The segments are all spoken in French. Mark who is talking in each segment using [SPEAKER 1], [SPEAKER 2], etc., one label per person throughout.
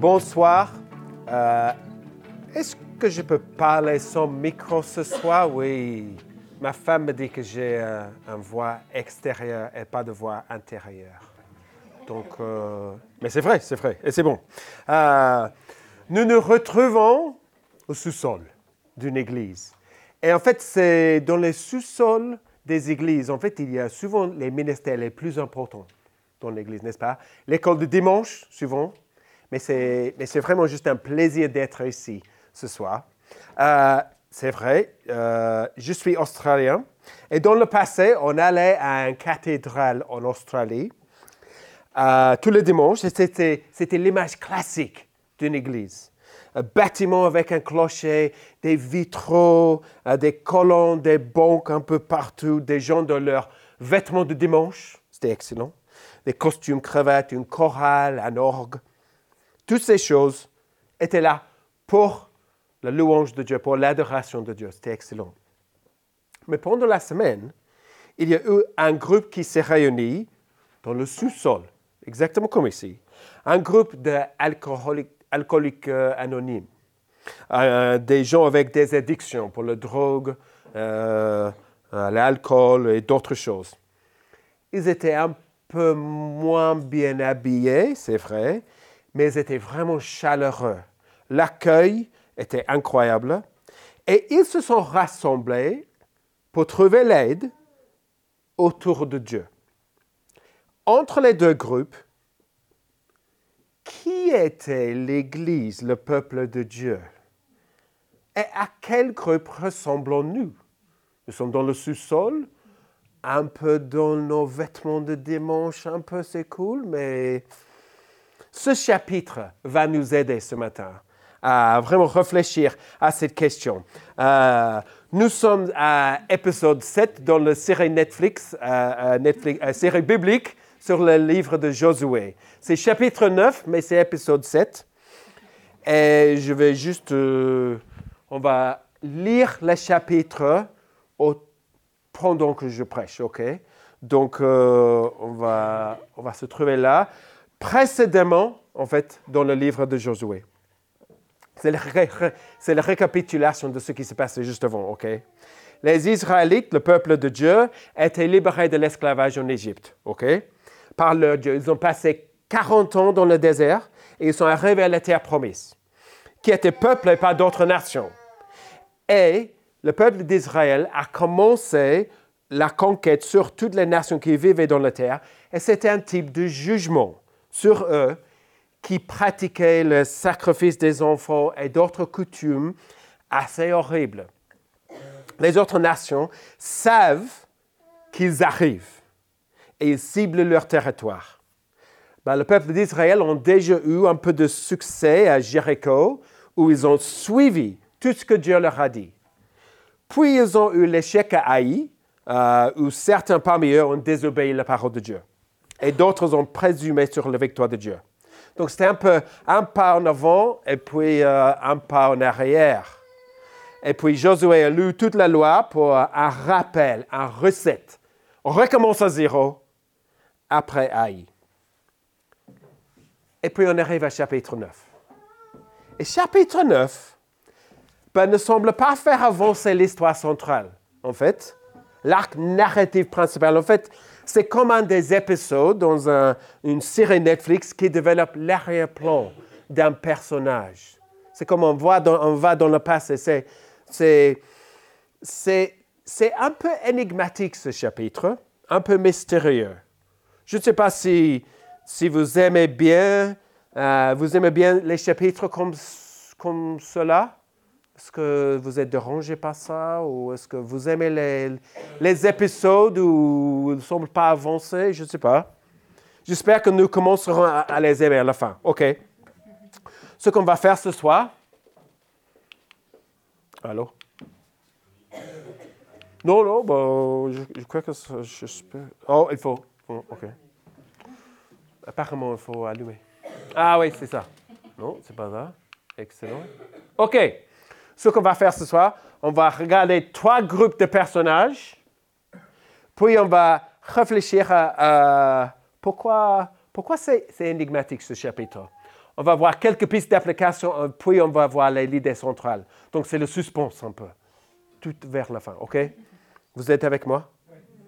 [SPEAKER 1] Bonsoir. Euh, Est-ce que je peux parler sans micro ce soir? Oui. Ma femme me dit que j'ai euh, une voix extérieure et pas de voix intérieure. Donc, euh, mais c'est vrai, c'est vrai, et c'est bon. Euh, nous nous retrouvons au sous-sol d'une église. Et en fait, c'est dans les sous-sols des églises, en fait, il y a souvent les ministères les plus importants dans l'église, n'est-ce pas? L'école de dimanche, souvent, mais c'est, vraiment juste un plaisir d'être ici ce soir. Euh, c'est vrai, euh, je suis australien. Et dans le passé, on allait à une cathédrale en Australie euh, tous les dimanches. C'était, c'était l'image classique d'une église. Un bâtiment avec un clocher, des vitraux, des colonnes, des banques un peu partout, des gens dans leurs vêtements de dimanche. C'était excellent. Des costumes, cravates, une chorale, un orgue. Toutes ces choses étaient là pour la louange de Dieu, pour l'adoration de Dieu. C'était excellent. Mais pendant la semaine, il y a eu un groupe qui s'est réuni dans le sous-sol, exactement comme ici. Un groupe d'alcooliques alcooliques, euh, anonymes. Euh, des gens avec des addictions pour la drogue, euh, l'alcool et d'autres choses. Ils étaient un peu moins bien habillés, c'est vrai, mais ils étaient vraiment chaleureux. L'accueil était incroyable. Et ils se sont rassemblés pour trouver l'aide autour de Dieu. Entre les deux groupes, qui était l'Église, le peuple de Dieu? Et à quel groupe ressemblons-nous? Nous sommes dans le sous-sol, un peu dans nos vêtements de dimanche, un peu c'est cool, mais ce chapitre va nous aider ce matin à vraiment réfléchir à cette question. Euh, nous sommes à épisode 7 dans la série Netflix, euh, Netflix euh, série biblique sur le livre de Josué. C'est chapitre 9, mais c'est épisode 7. Et je vais juste, euh, on va lire le chapitre pendant que je prêche, ok? Donc, euh, on, va, on va se trouver là, précédemment, en fait, dans le livre de Josué. C'est la, récapitulation de ce qui s'est passé juste avant, OK? Les Israélites, le peuple de Dieu, étaient libérés de l'esclavage en Égypte, OK? Par leur Dieu. Ils ont passé 40 ans dans le désert et ils sont arrivés à la terre promise, qui était peuplée par d'autres nations. Et le peuple d'Israël a commencé la conquête sur toutes les nations qui vivaient dans la terre, et c'était un type de jugement sur eux qui pratiquaient le sacrifice des enfants et d'autres coutumes assez horribles. Les autres nations savent qu'ils arrivent et ils ciblent leur territoire. Ben, le peuple d'Israël a déjà eu un peu de succès à Jéricho, où ils ont suivi tout ce que Dieu leur a dit. Puis ils ont eu l'échec à Haï, euh, où certains parmi eux ont désobéi la parole de Dieu. Et d'autres ont présumé sur la victoire de Dieu. Donc c'était un peu un pas en avant et puis euh, un pas en arrière. Et puis Josué a lu toute la loi pour un rappel, un recette. On recommence à zéro après Haï. Et puis on arrive à chapitre 9. Et chapitre 9 ben, ne semble pas faire avancer l'histoire centrale, en fait. L'arc narratif principal, en fait, c'est comme un des épisodes dans un- une série Netflix qui développe l'arrière-plan d'un personnage. C'est comme on, voit on va dans le passé. C'est, c'est, c'est, c'est un peu énigmatique ce chapitre, un peu mystérieux. Je ne sais pas si, si vous aimez bien, euh, vous aimez bien les chapitres comme, comme cela. Est-ce que vous êtes dérangé par ça ou est-ce que vous aimez les, épisodes où ils ne semblent pas avancer? Je ne sais pas. J'espère que nous commencerons à, les aimer à la fin. OK. Ce qu'on va faire ce soir. Allô? Non, non, bon, je, je crois que j'espère. Oh, il faut. oh, OK. Apparemment, il faut allumer. Ah oui, c'est ça. Non, c'est pas ça. Excellent. OK. Ce qu'on va faire ce soir, on va regarder trois groupes de personnages. Puis on va réfléchir à, pourquoi, pourquoi c'est énigmatique ce chapitre. on va voir quelques pistes d'application, puis on va voir l'idée centrale. Donc c'est le suspense un peu, tout vers la fin, OK? Vous êtes avec moi?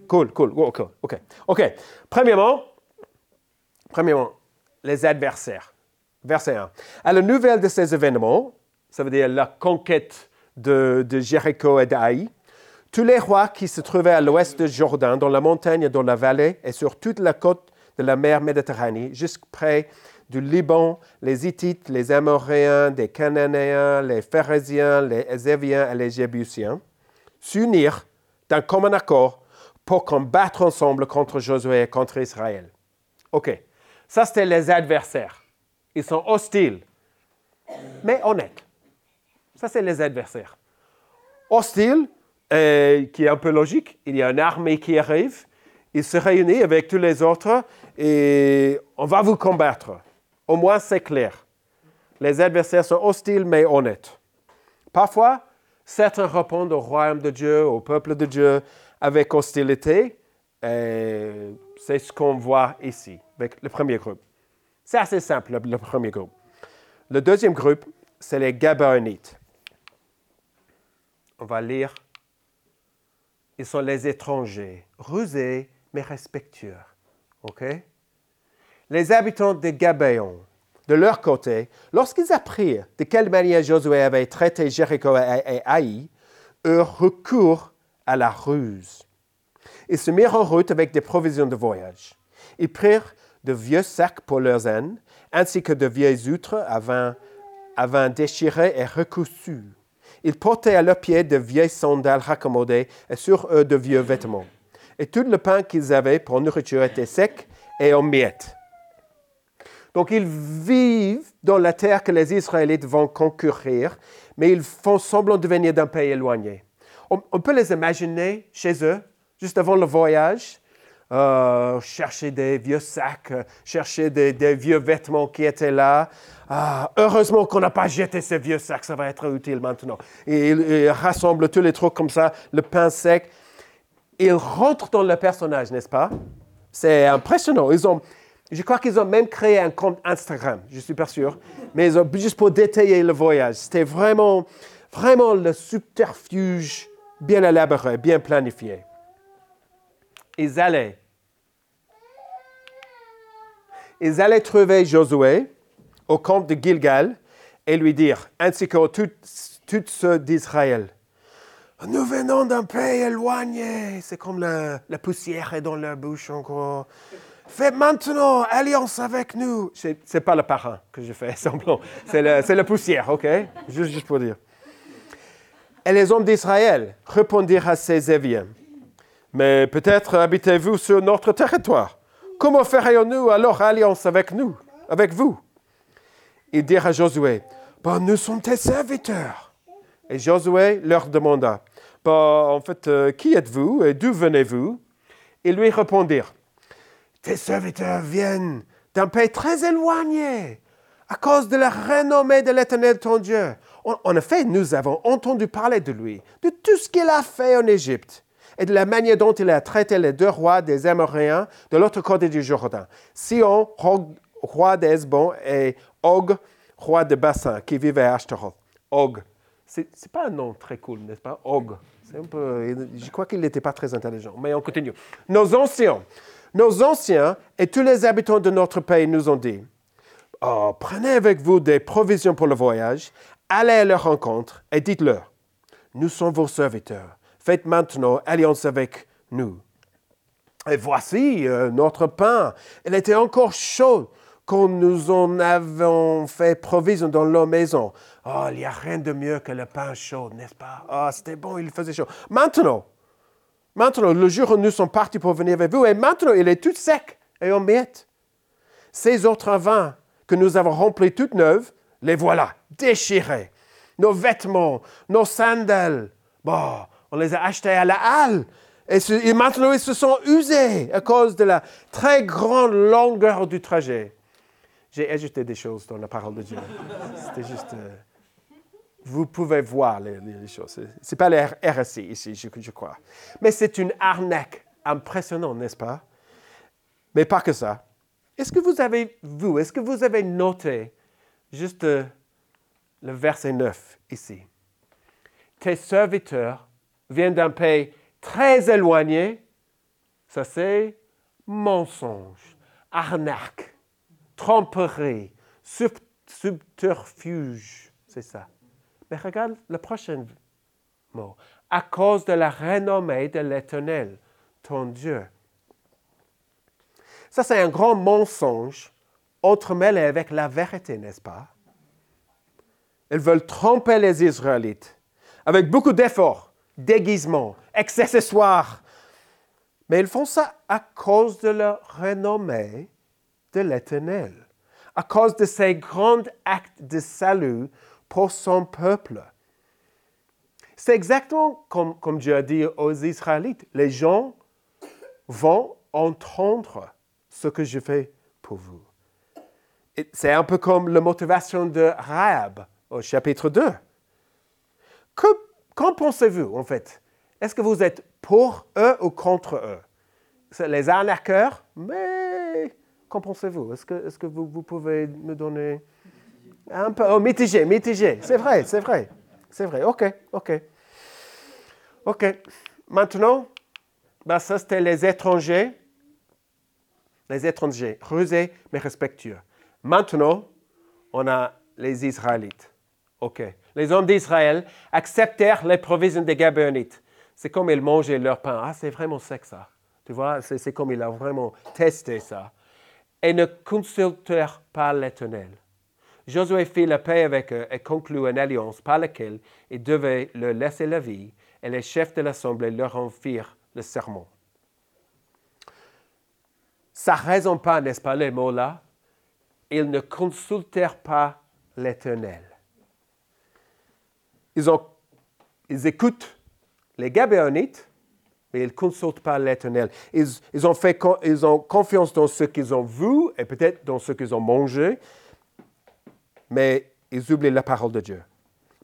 [SPEAKER 1] Cool, cool, OK, OK. OK. Premièrement, premièrement, les adversaires. Verset 1. À la nouvelle de ces événements, ça veut dire la conquête de, de Jéricho et d'Aï, tous les rois qui se trouvaient à l'ouest de Jourdain, dans la montagne dans la vallée, et sur toute la côte de la mer Méditerranée, jusqu'près du Liban, les Hittites, les Amoréens, les Cananéens, les Phérésiens, les Ézéviens et les Jébusiens, s'unirent d'un commun accord pour combattre ensemble contre Josué et contre Israël. OK. Ça, c'était les adversaires. Ils sont hostiles, mais honnêtes. Ça, c'est les adversaires. Hostiles, euh, qui est un peu logique. Il y a une armée qui arrive. Ils se réunissent avec tous les autres et on va vous combattre. Au moins, c'est clair. Les adversaires sont hostiles mais honnêtes. Parfois, certains répondent au royaume de Dieu, au peuple de Dieu, avec hostilité. C'est ce qu'on voit ici, avec le premier groupe. C'est assez simple, le, premier groupe. Le deuxième groupe, c'est les Gabaonites. On va lire. Ils sont les étrangers, rusés mais respectueux. OK? les habitants de Gabéon, de leur côté, lorsqu'ils apprirent de quelle manière Josué avait traité Jéricho et Haï, eurent recours à la ruse. Ils se mirent en route avec des provisions de voyage. Ils prirent de vieux sacs pour leurs ânes, ainsi que de vieilles outres à vin, déchirées et recousues. Ils portaient à leurs pieds de vieilles sandales raccommodées et sur eux de vieux vêtements. Et tout le pain qu'ils avaient pour nourriture était sec et en miettes. Donc ils vivent dans la terre que les Israélites vont concourir, mais ils font semblant de venir d'un pays éloigné. On, peut les imaginer chez eux, juste avant le voyage, euh, chercher des vieux sacs, chercher des, vieux vêtements qui étaient là. Ah, heureusement qu'on n'a pas jeté ces vieux sacs, ça va être utile maintenant. Et ils, rassemblent tous les trucs comme ça, le pain sec. Ils rentrent dans le personnage, n'est-ce pas? C'est impressionnant. Ils ont, je crois qu'ils ont même créé un compte Instagram, je suis pas sûr, mais juste pour détailler le voyage. C'était vraiment, vraiment le subterfuge bien élaboré, bien planifié. Ils allaient, ils allaient trouver Josué au camp de Gilgal et lui dire, ainsi que tous ceux d'Israël, nous venons d'un pays éloigné. C'est comme la, la poussière est dans leur bouche encore. Faites maintenant alliance avec nous. Ce n'est pas le parrain que je fais semblant. C'est la poussière, OK? Juste, juste, pour dire. Et les hommes d'Israël répondirent à ces Éviens. Mais peut-être habitez-vous sur notre territoire. Comment ferions-nous alors alliance avec nous, avec vous? Ils dirent à Josué, bah, nous sommes tes serviteurs. Et Josué leur demanda, en fait, euh, qui êtes-vous et d'où venez-vous? Ils lui répondirent, tes serviteurs viennent d'un pays très éloigné à cause de la renommée de l'Éternel ton Dieu. En, effet, nous avons entendu parler de lui, de tout ce qu'il a fait en Égypte et de la manière dont il a traité les deux rois des Amoréens de l'autre côté du Jourdain, Sion, roi d'Esbon, et Og, roi de Bassin, qui vivait à Ashtaroth. Og. C'est, n'est pas un nom très cool, n'est-ce pas? Og. Un peu, je crois qu'il n'était pas très intelligent, mais on continue. Nos anciens nos anciens et tous les habitants de notre pays nous ont dit, oh, prenez avec vous des provisions pour le voyage, allez à leur rencontre et dites-leur, nous sommes vos serviteurs, faites maintenant alliance avec nous. Et voici euh, notre pain, il était encore chaud quand nous en avons fait provision dans nos maisons. Oh, il n'y a rien de mieux que le pain chaud, n'est-ce pas? oh, c'était bon, il faisait chaud. Maintenant, Maintenant, le jour où nous sommes partis pour venir avec vous, et maintenant, il est tout sec et en miettes. Ces autres vins que nous avons remplis toutes neuves, les voilà, déchirés. Nos vêtements, nos sandales, bon, on les a achetés à la halle. Et, maintenant, ils se sont usés à cause de la très grande longueur du trajet. J'ai ajouté des choses dans la parole de Dieu. C'était juste. Euh, vous pouvez voir les, choses. Ce n'est pas le RSI ici, je, crois. Mais c'est une arnaque impressionnante, n'est-ce pas? Mais pas que ça. Est-ce que vous avez vu, est-ce que vous avez noté juste euh, le verset 9 ici? Tes serviteurs viennent d'un pays très éloigné. Ça c'est mensonge, arnaque, tromperie, subterfuge. C'est ça. Mais regarde le prochain mot. À cause de la renommée de l'Éternel, ton Dieu. Ça, c'est un grand mensonge entremêlé avec la vérité, n'est-ce pas? Ils veulent tromper les Israélites avec beaucoup d'efforts, déguisements, accessoires. Mais ils font ça à cause de leur renommée de l'Éternel, à cause de ses grands actes de salut pour son peuple. C'est exactement comme, comme Dieu a dit aux Israélites. Les gens vont entendre ce que je fais pour vous. C'est un peu comme la motivation de Rahab au chapitre 2. Qu'en pensez-vous, en fait? Est-ce que vous êtes pour eux ou contre eux? Les arnaqueurs, mais qu'en pensez-vous? Est-ce que, est que vous, pouvez me donner un peu... Oh, mitigé, mitigé. C'est vrai, c'est vrai. C'est vrai. OK, OK. OK. Maintenant, ben ça, c'était les étrangers. Les étrangers, rusés mais respectueux. Maintenant, on a les Israélites. OK. Les hommes d'Israël acceptèrent les provisions des Gabonites. C'est comme ils mangeaient leur pain. Ah, c'est vraiment sec ça. Tu vois, c'est comme il a vraiment testé ça. Et ne consultèrent pas l'Éternel. Josué fit la paix avec eux et conclut une alliance par laquelle il devait leur laisser la vie, et les chefs de l'Assemblée leur en firent le serment. Ça ne raison pas, n'est-ce pas, les mots-là? Ils ne consultèrent pas l'Éternel. Ils, écoutent les Gabéonites, mais ils ne consultent pas l'Éternel. Ils, ont fait, ils ont confiance dans ce qu'ils ont vu et peut-être dans ce qu'ils ont mangé, mais ils oublient la parole de Dieu.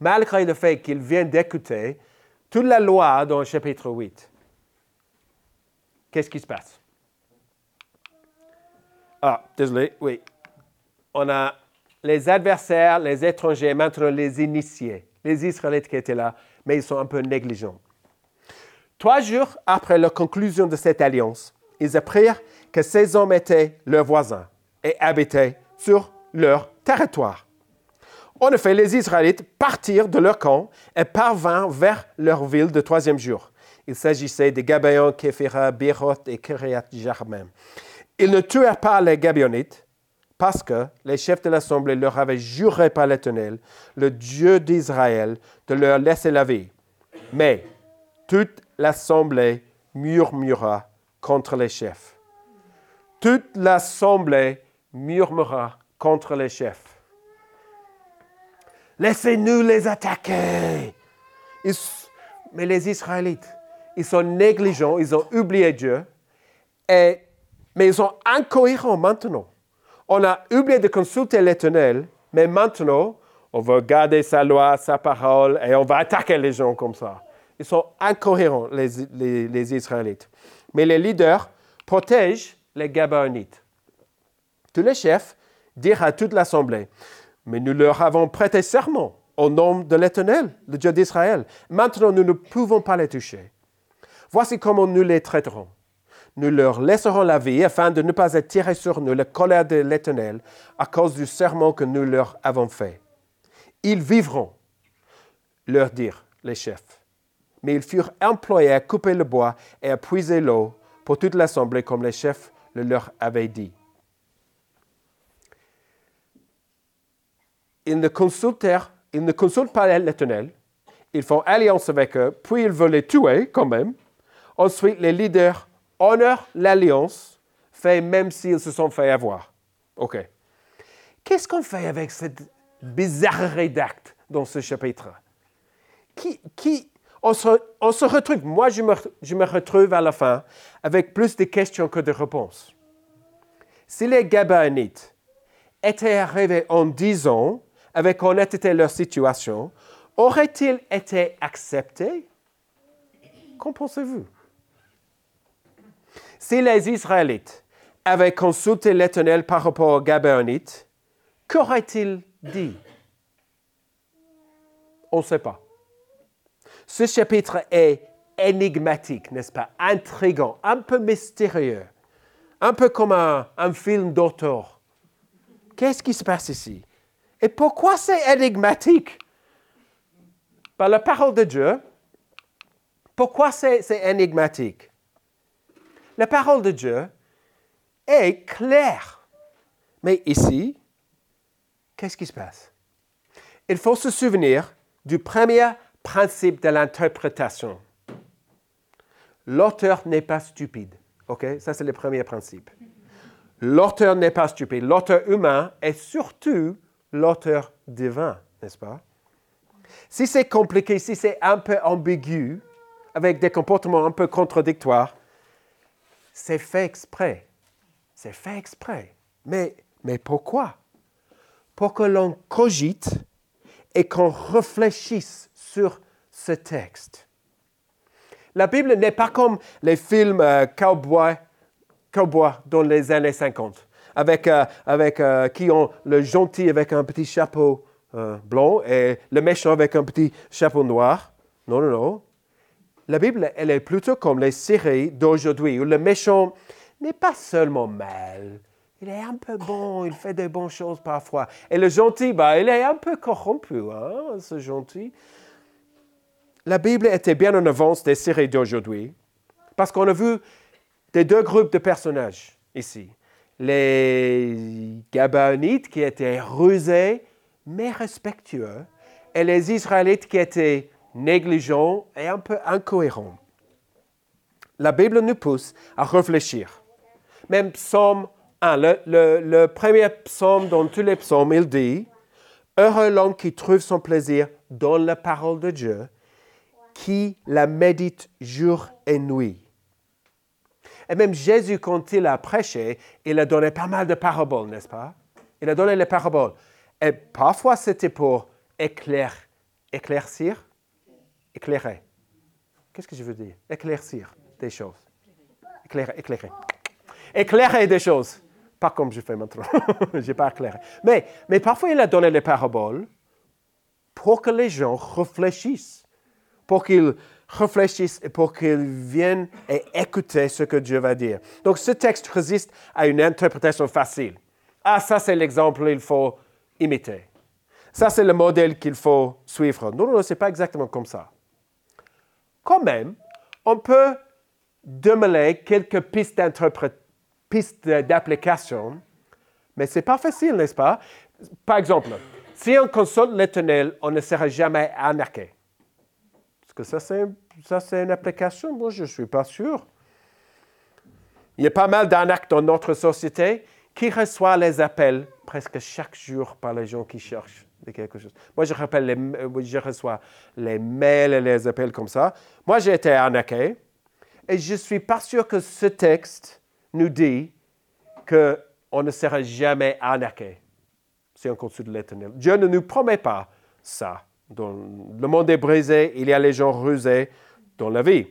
[SPEAKER 1] Malgré le fait qu'ils viennent d'écouter toute la loi dans le chapitre 8, qu'est-ce qui se passe? Ah, désolé, oui. On a les adversaires, les étrangers, maintenant les initiés, les Israélites qui étaient là, mais ils sont un peu négligents. Trois jours après la conclusion de cette alliance, ils apprirent que ces hommes étaient leurs voisins et habitaient sur leur territoire. En effet, les Israélites partirent de leur camp et parvinrent vers leur ville de troisième jour. Il s'agissait de Gabaon, Képhira, Béroth et Kiriat Jarmem. Ils ne tuèrent pas les Gabionites parce que les chefs de l'assemblée leur avaient juré par l'Éternel, le Dieu d'Israël, de leur laisser la vie. Mais toute l'assemblée murmura contre les chefs. Toute l'assemblée murmura contre les chefs. Laissez-nous les attaquer. mais les Israélites, ils sont négligents, ils ont oublié Dieu, et, mais ils sont incohérents maintenant. On a oublié de consulter l'Éternel, mais maintenant, on va garder sa loi, sa parole, et on va attaquer les gens comme ça. Ils sont incohérents, les, Israélites. Mais les leaders protègent les Gabaonites. Tous les chefs dirent à toute l'assemblée, mais nous leur avons prêté serment au nom de l'Éternel, le Dieu d'Israël. Maintenant, nous ne pouvons pas les toucher. Voici comment nous les traiterons. Nous leur laisserons la vie afin de ne pas attirer sur nous la colère de l'Éternel à cause du serment que nous leur avons fait. Ils vivront, leur dirent les chefs. Mais ils furent employés à couper le bois et à puiser l'eau pour toute l'assemblée comme les chefs le leur avaient dit. ils ne consultèrent, ils ne consultent pas l'Éternel, ils font alliance avec eux, puis ils veulent les tuer quand même. Ensuite, les leaders honorent l'alliance, fait même s'ils se sont fait avoir. OK. Qu'est-ce qu'on fait avec cette bizarrerie d'acte dans ce chapitre? Qui, qui, on, se, on se retrouve, moi je me, je me retrouve à la fin avec plus de questions que de réponses. Si les Gabaonites étaient arrivés en disant avec honnêteté leur situation, aurait-il été accepté Qu'en pensez-vous? Si les Israélites avaient consulté l'Éternel par rapport aux Gabaonites, qu'aurait-il dit? On ne sait pas. Ce chapitre est énigmatique, n'est-ce pas? Intrigant, un peu mystérieux, un peu comme un, film d'auteur. Qu'est-ce qui se passe ici? Et pourquoi c'est énigmatique? Par la parole de Dieu, pourquoi c'est énigmatique? La parole de Dieu est claire. Mais ici, qu'est-ce qui se passe? Il faut se souvenir du premier principe de l'interprétation. L'auteur n'est pas stupide. OK? Ça, c'est le premier principe. L'auteur n'est pas stupide. L'auteur humain est surtout l'auteur divin, n'est-ce pas? Si c'est compliqué, si c'est un peu ambigu, avec des comportements un peu contradictoires, c'est fait exprès. C'est fait exprès. Mais, mais pourquoi? Pour que l'on cogite et qu'on réfléchisse sur ce texte. La Bible n'est pas comme les films euh, cowboy, dans les années 50, avec, euh, avec euh, qui ont le gentil avec un petit chapeau blanc et le méchant avec un petit chapeau noir. Non, non, non. La Bible, elle est plutôt comme les séries d'aujourd'hui, où le méchant n'est pas seulement mal, il est un peu bon, il fait des bonnes choses parfois. Et le gentil, bah, il est un peu corrompu, hein, ce gentil. La Bible était bien en avance des séries d'aujourd'hui, parce qu'on a vu des deux groupes de personnages ici. Les Gabaonites qui étaient rusés, mais respectueux, et les Israélites qui étaient négligents et un peu incohérents. La Bible nous pousse à réfléchir. Même Psaume le, premier psaume dans tous les psaumes, il dit Heureux l'homme qui trouve son plaisir dans la parole de Dieu, qui la médite jour et nuit. Et même Jésus, quand il a prêché, il a donné pas mal de paraboles, n'est-ce pas? Il a donné les paraboles. Et parfois, c'était pour éclair, éclaircir, éclairer. Qu'est-ce que je veux dire? Éclaircir des choses. Éclairer, éclairer. Éclairer des choses. Pas comme je fais maintenant, je n'ai pas éclairé. Mais, mais parfois, il a donné les paraboles pour que les gens réfléchissent, pour qu'ils réfléchissent et pour qu'ils viennent et écouter ce que Dieu va dire. Donc, ce texte résiste à une interprétation facile. Ah, ça, c'est l'exemple qu'il faut imiter. Ça, c'est le modèle qu'il faut suivre. Non, non, non, ce n'est pas exactement comme ça. Quand même, on peut démêler quelques pistes d'application, mais ce n'est pas facile, n'est-ce pas? Par exemple, si on consulte l'éternel, on ne sera jamais arnaqué. Est-ce que ça, c'est, une application? Moi, je ne suis pas sûr. Il y a pas mal d'arnaques dans notre société qui reçoit les appels presque chaque jour par les gens qui cherchent Moi, euh, je reçois les mails et les appels comme ça. Moi, j'ai été arnaqué et je ne suis pas sûr que ce texte nous dit qu'on ne sera jamais arnaqué si on consulte l'Éternel. Dieu ne nous promet pas ça. Le monde est brisé, il y a les gens rusés dans la vie.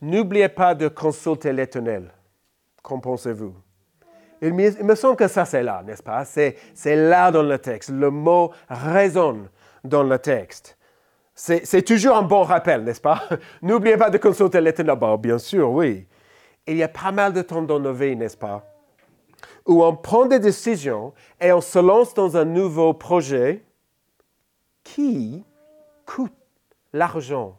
[SPEAKER 1] N'oubliez pas de consulter l'Éternel. Qu'en pensez-vous? Il me, semble que ça, c'est là, n'est-ce pas? C'est, c'est là dans le texte. Le mot résonne dans le texte. C'est toujours un bon rappel, n'est-ce pas? N'oubliez pas de consulter l'Éternel. bien sûr, oui. Il y a pas mal de temps dans nos vies, n'est-ce pas? Où on prend des décisions et on se lance dans un nouveau projet qui coûte l'argent,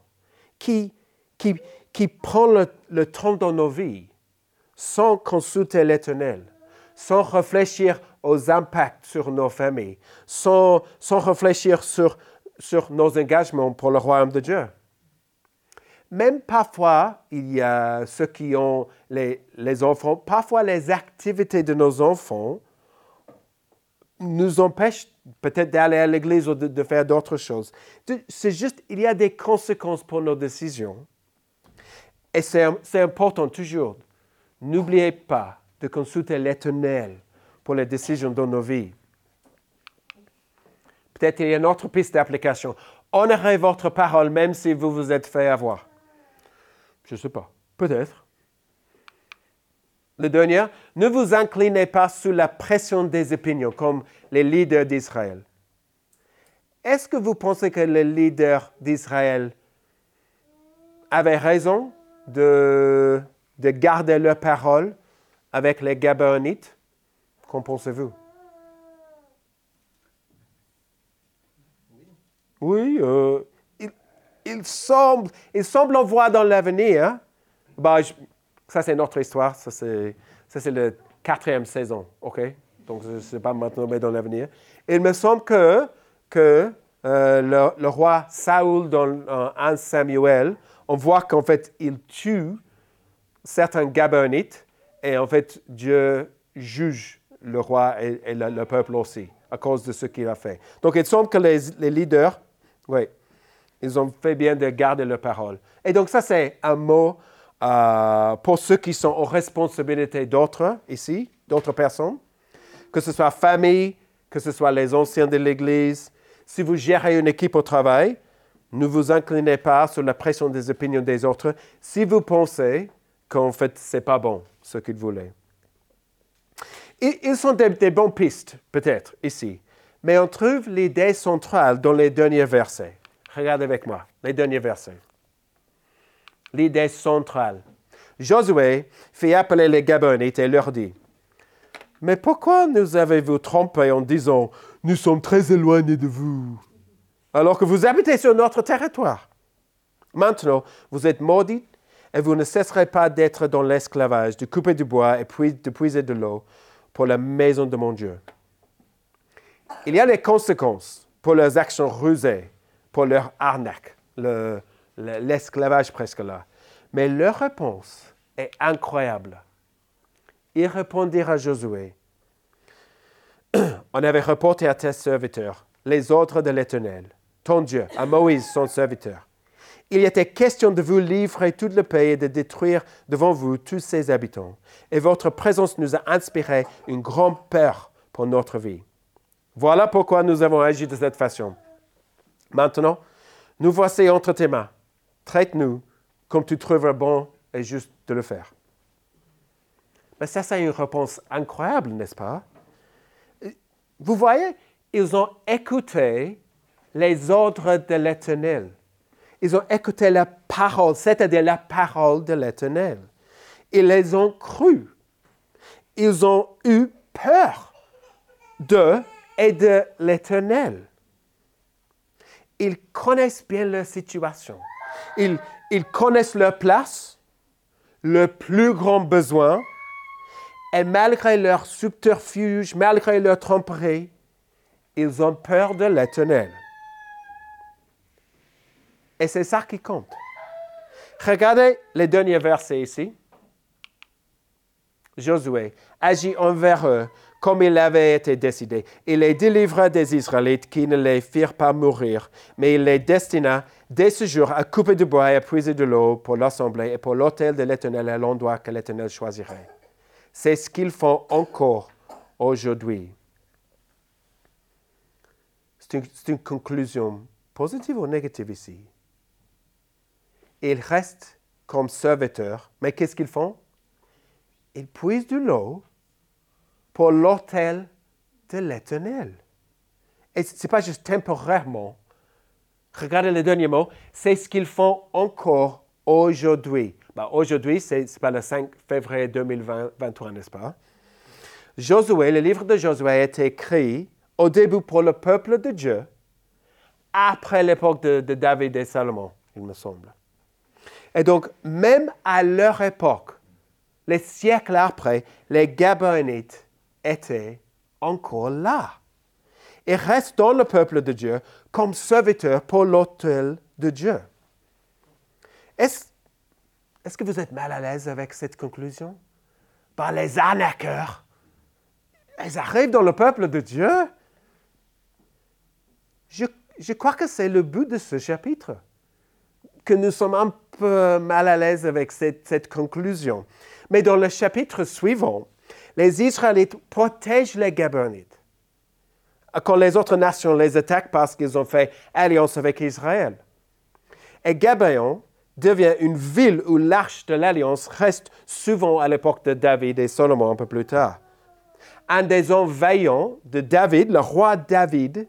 [SPEAKER 1] qui, qui, qui prend le, le temps dans nos vies sans consulter l'Éternel, sans réfléchir aux impacts sur nos familles, sans, sans réfléchir sur sur nos engagements pour le royaume de Dieu. Même parfois, il y a ceux qui ont les, enfants, parfois les activités de nos enfants nous empêchent peut-être d'aller à l'église ou de, faire d'autres choses. C'est juste, il y a des conséquences pour nos décisions. Et c'est important toujours. N'oubliez pas de consulter l'Éternel pour les décisions dans nos vies. Peut-être il y a une autre piste d'application. Honorez votre parole même si vous vous êtes fait avoir. Je ne sais pas. Peut-être. le dernier, ne vous inclinez pas sous la pression des opinions comme les leaders d'Israël. Est-ce que vous pensez que les leaders d'Israël avaient raison de, de garder leur parole avec les Gabaonites? Qu'en pensez-vous? Oui, euh, il, semble, il semble en voir dans l'avenir. Bah, ça, c'est notre histoire. Ça, c'est, la quatrième saison. OK? Donc, je ne sais pas maintenant, mais dans l'avenir. Il me semble que, que euh, le, roi Saoul, dans 1 Samuel, on voit qu'en fait, il tue certains Gabonites et en fait, Dieu juge le roi et, le, peuple aussi à cause de ce qu'il a fait. Donc, il semble que les, leaders oui. Ils ont fait bien de garder leur parole. Et donc ça, c'est un mot euh, pour ceux qui sont aux responsabilités d'autres ici, d'autres personnes, que ce soit famille, que ce soit les anciens de l'Église. Si vous gérez une équipe au travail, ne vous inclinez pas sur la pression des opinions des autres si vous pensez qu'en fait, ce n'est pas bon ce qu'ils voulaient. ils sont des, des bonnes pistes, peut-être, ici. Mais on trouve l'idée centrale dans les derniers versets. Regardez avec moi, les derniers versets. L'idée centrale. Josué fait appeler les Gabonites et leur dit Mais pourquoi nous avez-vous trompés en disant Nous sommes très éloignés de vous, alors que vous habitez sur notre territoire Maintenant, vous êtes maudits et vous ne cesserez pas d'être dans l'esclavage, de couper du bois et de puiser de l'eau pour la maison de mon Dieu. Il y a des conséquences pour leurs actions rusées, pour leur arnaque, l'esclavage presque là. Mais leur réponse est incroyable. Ils répondirent à Josué, on avait reporté à tes serviteurs les ordres de l'Éternel, ton Dieu, à Moïse, son serviteur. Il était question de vous livrer tout le pays et de détruire devant vous tous ses habitants. Et votre présence nous a inspiré une grande peur pour notre vie. Voilà pourquoi nous avons agi de cette façon. Maintenant, nous voici entre tes mains. Traite-nous comme tu trouveras bon et juste de le faire. Mais ça, c'est une réponse incroyable, n'est-ce pas? Vous voyez, ils ont écouté les ordres de l'Éternel. Ils ont écouté la parole, c'est-à-dire la parole de l'Éternel. Ils les ont cru. Ils ont eu peur de et de l'Éternel. Ils connaissent bien leur situation. Ils, ils connaissent leur place, le plus grand besoin, et malgré leur subterfuge, malgré leur tromperie, ils ont peur de l'Éternel. Et c'est ça qui compte. Regardez les derniers versets ici. Josué agit envers eux comme il avait été décidé. Il les délivra des Israélites qui ne les firent pas mourir, mais il les destina dès ce jour à couper du bois et à puiser de l'eau pour l'assemblée et pour l'autel de l'Éternel à l'endroit que l'Éternel choisirait. C'est ce qu'ils font encore aujourd'hui. C'est une, une, conclusion positive ou négative ici? Ils restent comme serviteurs, mais qu'est-ce qu'ils font? Ils puisent de l'eau pour l'autel de l'Éternel. Et ce n'est pas juste temporairement. Regardez le dernier mot, c'est ce qu'ils font encore aujourd'hui. Ben, aujourd'hui, ce n'est pas le 5 février 2023, n'est-ce pas? Josué, le livre de Josué a été écrit au début pour le peuple de Dieu, après l'époque de David et Salomon, il me semble. Et donc, même à leur époque, les siècles après, les Gabonites était encore là. Il reste dans le peuple de Dieu comme serviteur pour l'autel de Dieu. Est-ce est que vous êtes mal à l'aise avec cette conclusion? Par les arnaqueurs, ils arrivent dans le peuple de Dieu. Je crois que c'est le but de ce chapitre, que nous sommes un peu mal à l'aise avec cette, conclusion. Mais dans le chapitre suivant, les Israélites protègent les Gabonites quand les autres nations les attaquent parce qu'ils ont fait alliance avec Israël. Et Gabaon devient une ville où l'arche de l'alliance reste souvent à l'époque de David et Salomon un peu plus tard. Un des envahissants de David, le roi David,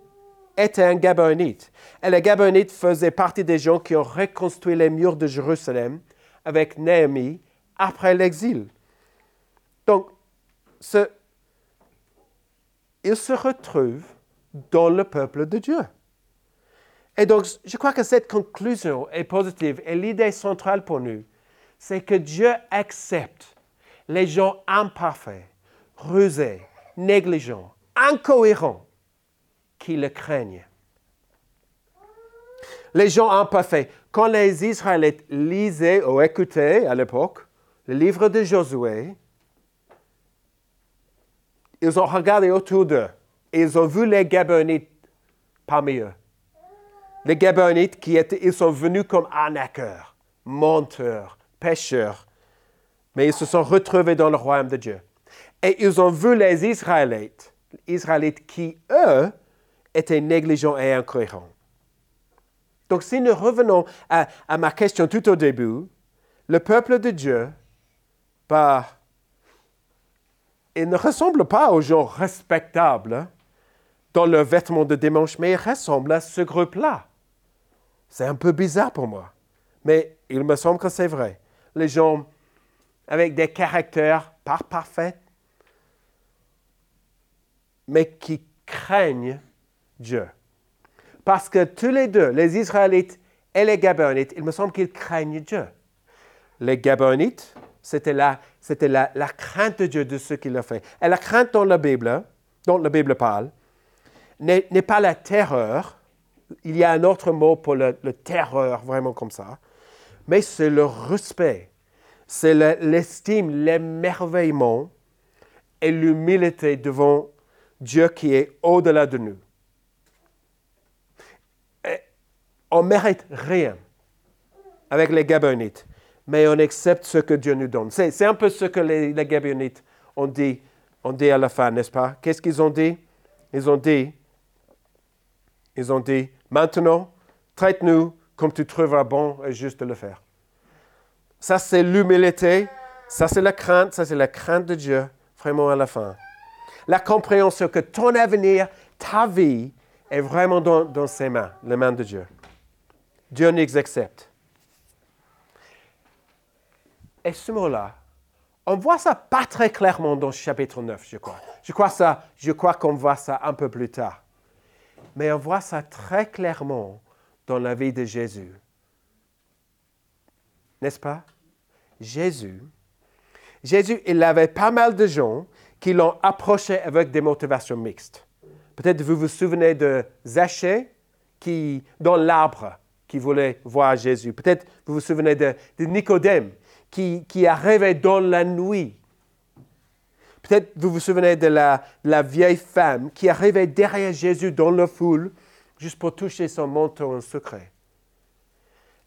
[SPEAKER 1] était un Gabonite. Et les Gabonites faisaient partie des gens qui ont reconstruit les murs de Jérusalem avec Néhémie après l'exil. Donc, ce, il se retrouve dans le peuple de Dieu. Et donc, je crois que cette conclusion est positive. Et l'idée centrale pour nous, c'est que Dieu accepte les gens imparfaits, rusés, négligents, incohérents, qui le craignent. Les gens imparfaits, quand les Israélites lisaient ou écoutaient à l'époque le livre de Josué, ils ont regardé autour d'eux et ils ont vu les Gabonites parmi eux. Les Gabonites qui étaient, ils sont venus comme arnaqueurs, menteurs, pêcheurs, mais ils se sont retrouvés dans le royaume de Dieu. Et ils ont vu les Israélites, Israélites qui, eux, étaient négligents et incohérents. Donc si nous revenons à, ma question tout au début, le peuple de Dieu, bah, il ne ressemble pas aux gens respectables dans leurs vêtements de dimanche, mais il ressemble à ce groupe-là. C'est un peu bizarre pour moi, mais il me semble que c'est vrai. Les gens avec des caractères pas parfaits, mais qui craignent Dieu. Parce que tous les deux, les Israélites et les Gabonites, il me semble qu'ils craignent Dieu. Les Gabonites, c'était la, c'était la, crainte de Dieu de ce qu'il a fait. Et la crainte dans la Bible, dont la Bible parle, n'est pas la terreur, il y a un autre mot pour le, terreur, vraiment comme ça, mais c'est le respect, c'est l'estime, l'émerveillement et l'humilité devant Dieu qui est au-delà de nous. On ne mérite rien avec les Gabonites, mais on accepte ce que Dieu nous donne. C'est un peu ce que les, Gabonites ont dit, dit à la fin, n'est-ce pas? Qu'est-ce qu'ils ont dit? Ils ont dit, ils ont dit, Maintenant, traite-nous comme tu trouveras bon et juste de le faire. Ça, c'est l'humilité, ça, c'est la crainte, ça, c'est la crainte de Dieu, vraiment à la fin. La compréhension que ton avenir, ta vie, est vraiment dans, ses mains, les mains de Dieu. Dieu nous accepte. Et ce mot-là, on voit ça pas très clairement dans le chapitre 9, je crois. Je crois, ça, je crois qu'on voit ça un peu plus tard mais on voit ça très clairement dans la vie de Jésus. N'est-ce pas? Jésus, Jésus, il avait pas mal de gens qui l'ont approché avec des motivations mixtes. Peut-être vous vous souvenez de Zachée, qui, dans l'arbre, qui voulait voir Jésus. Peut-être vous vous souvenez de, Nicodème, qui, qui arrivait dans la nuit Peut-être vous vous souvenez de la, vieille femme qui arrivait derrière Jésus dans la foule juste pour toucher son manteau en secret.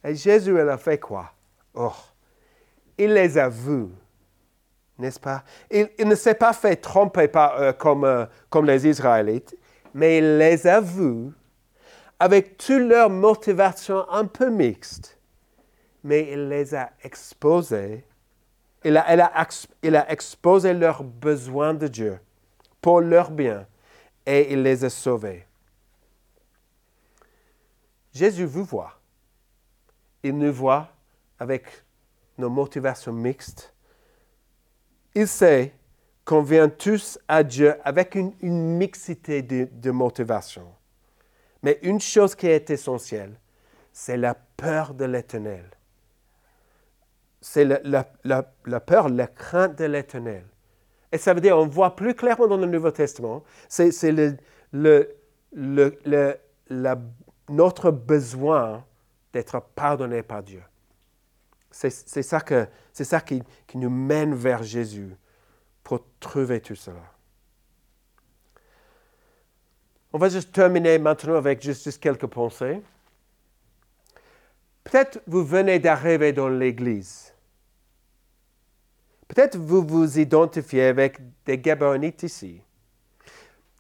[SPEAKER 1] Et Jésus, elle a fait quoi? Oh, il les a vus, n'est-ce pas? Il, ne s'est pas fait tromper par, euh, comme, euh, comme les Israélites, mais il les a vus avec toutes leurs motivations un peu mixtes, mais il les a exposés il a, exposé leurs besoins de Dieu pour leur bien et il les a sauvés. Jésus vous voit. Il nous voit avec nos motivations mixtes. Il sait qu'on vient tous à Dieu avec une, mixité de, de motivations. Mais une chose qui est essentielle, c'est la peur de l'éternel c'est la, peur, la crainte de l'éternel. Et ça veut dire, on voit plus clairement dans le Nouveau Testament, c'est notre besoin d'être pardonné par Dieu. C'est ça, qui nous mène vers Jésus pour trouver tout cela. On va juste terminer maintenant avec juste quelques pensées. Peut-être vous venez d'arriver dans l'Église. Peut-être vous vous identifiez avec des Gabonites ici.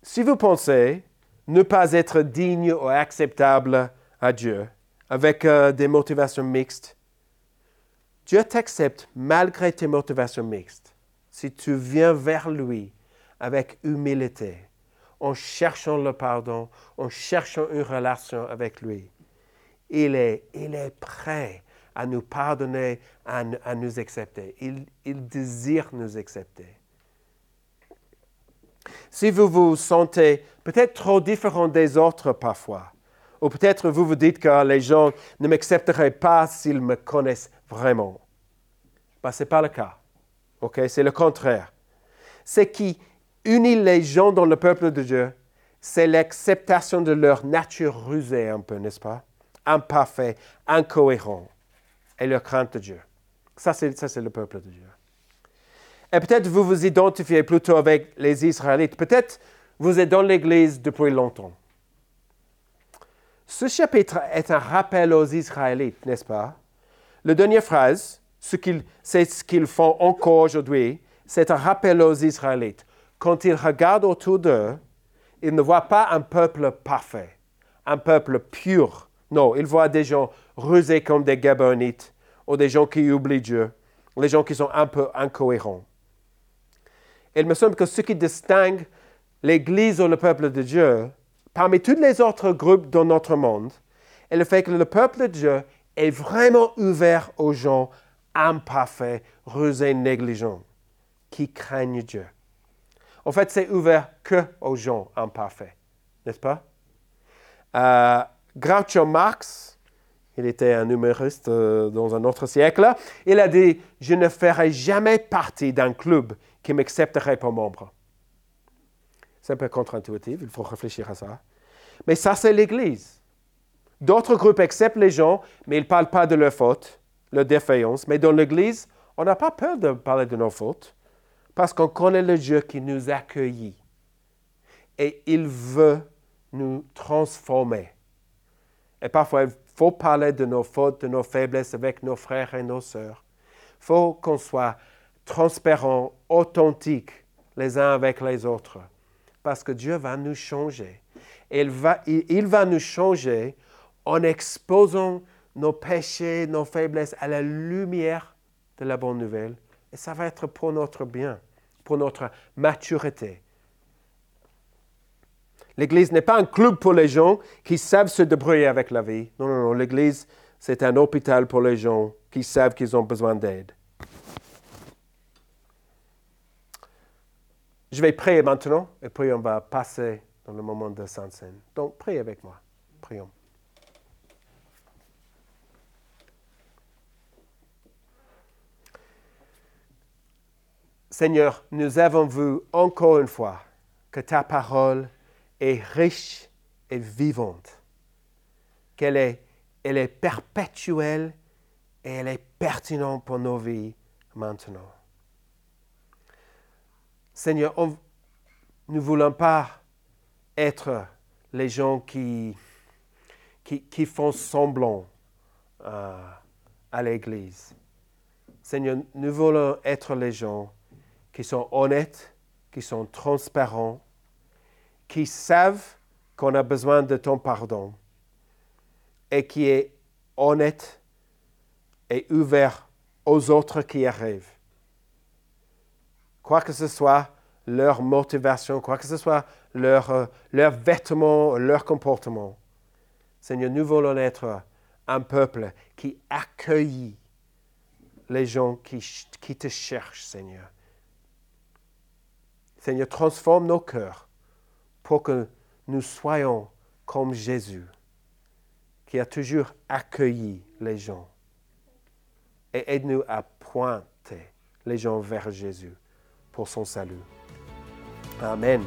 [SPEAKER 1] Si vous pensez ne pas être digne ou acceptable à Dieu, avec euh, des motivations mixtes, Dieu t'accepte malgré tes motivations mixtes. Si tu viens vers lui avec humilité, en cherchant le pardon, en cherchant une relation avec lui, il est, il est prêt à nous pardonner, à, à nous accepter. Il, désire nous accepter. Si vous vous sentez peut-être trop différent des autres parfois, ou peut-être vous vous dites que les gens ne m'accepteraient pas s'ils me connaissent vraiment. Ben, Ce n'est pas le cas. ok? C'est le contraire. Ce qui unit les gens dans le peuple de Dieu, c'est l'acceptation de leur nature rusée un peu, n'est-ce pas? Imparfait, incohérent, et leur crainte de Dieu. Ça, c'est, le peuple de Dieu. Et peut-être vous vous identifiez plutôt avec les Israélites. Peut-être vous êtes dans l'Église depuis longtemps. Ce chapitre est un rappel aux Israélites, n'est-ce pas? La dernière phrase, ce c'est ce qu'ils font encore aujourd'hui, c'est un rappel aux Israélites. Quand ils regardent autour d'eux, ils ne voient pas un peuple parfait, un peuple pur. Non, ils voient des gens rusés comme des Gabonites, ou des gens qui oublient Dieu, des gens qui sont un peu incohérents. Il me semble que ce qui distingue l'Église ou le peuple de Dieu, parmi tous les autres groupes dans notre monde est le fait que le peuple de Dieu est vraiment ouvert aux gens imparfaits, rusés, négligents, qui craignent Dieu. En fait, c'est ouvert que aux gens imparfaits, n'est-ce pas? Euh, Groucho Marx, il était un humoriste euh, dans un autre siècle, il a dit Je ne ferai jamais partie d'un club qui m'accepterait pour membre. C'est un peu contre-intuitif, il faut réfléchir à ça. Mais ça, c'est l'Église. D'autres groupes acceptent les gens, mais ils ne parlent pas de leurs fautes, leurs défaillances. Mais dans l'Église, on n'a pas peur de parler de nos fautes, parce qu'on connaît le Dieu qui nous accueille. Et il veut nous transformer. Et parfois, il faut parler de nos fautes, de nos faiblesses avec nos frères et nos sœurs. Il faut qu'on soit transparent, authentique les uns avec les autres parce que Dieu va nous changer. Il va, il, va nous changer en exposant nos péchés, nos faiblesses à la lumière de la bonne nouvelle. Et ça va être pour notre bien, pour notre maturité. L'Église n'est pas un club pour les gens qui savent se débrouiller avec la vie. Non, non, non. L'Église, c'est un hôpital pour les gens qui savent qu'ils ont besoin d'aide. Je vais prier maintenant et puis on va passer dans le moment de Sainte Seine. Donc, priez avec moi. Prions. Seigneur, nous avons vu encore une fois que ta parole est riche et vivante, qu'elle est, elle est perpétuelle et elle est pertinente pour nos vies maintenant. Seigneur, nous ne voulons pas être les gens qui, qui, font semblant euh, à l'Église. Seigneur, nous voulons être les gens qui sont honnêtes, qui sont transparents, qui savent qu'on a besoin de ton pardon et qui est honnête et ouvert aux autres qui arrivent quoi que ce soit leur motivation, quoi que ce soit leur, euh, leur vêtements, leur comportement. Seigneur, nous voulons être un peuple qui accueille les gens qui, qui te cherchent, Seigneur. Seigneur, transforme nos cœurs pour que nous soyons comme Jésus, qui a toujours accueilli les gens. Et aide-nous à pointer les gens vers Jésus pour son salut. Amen.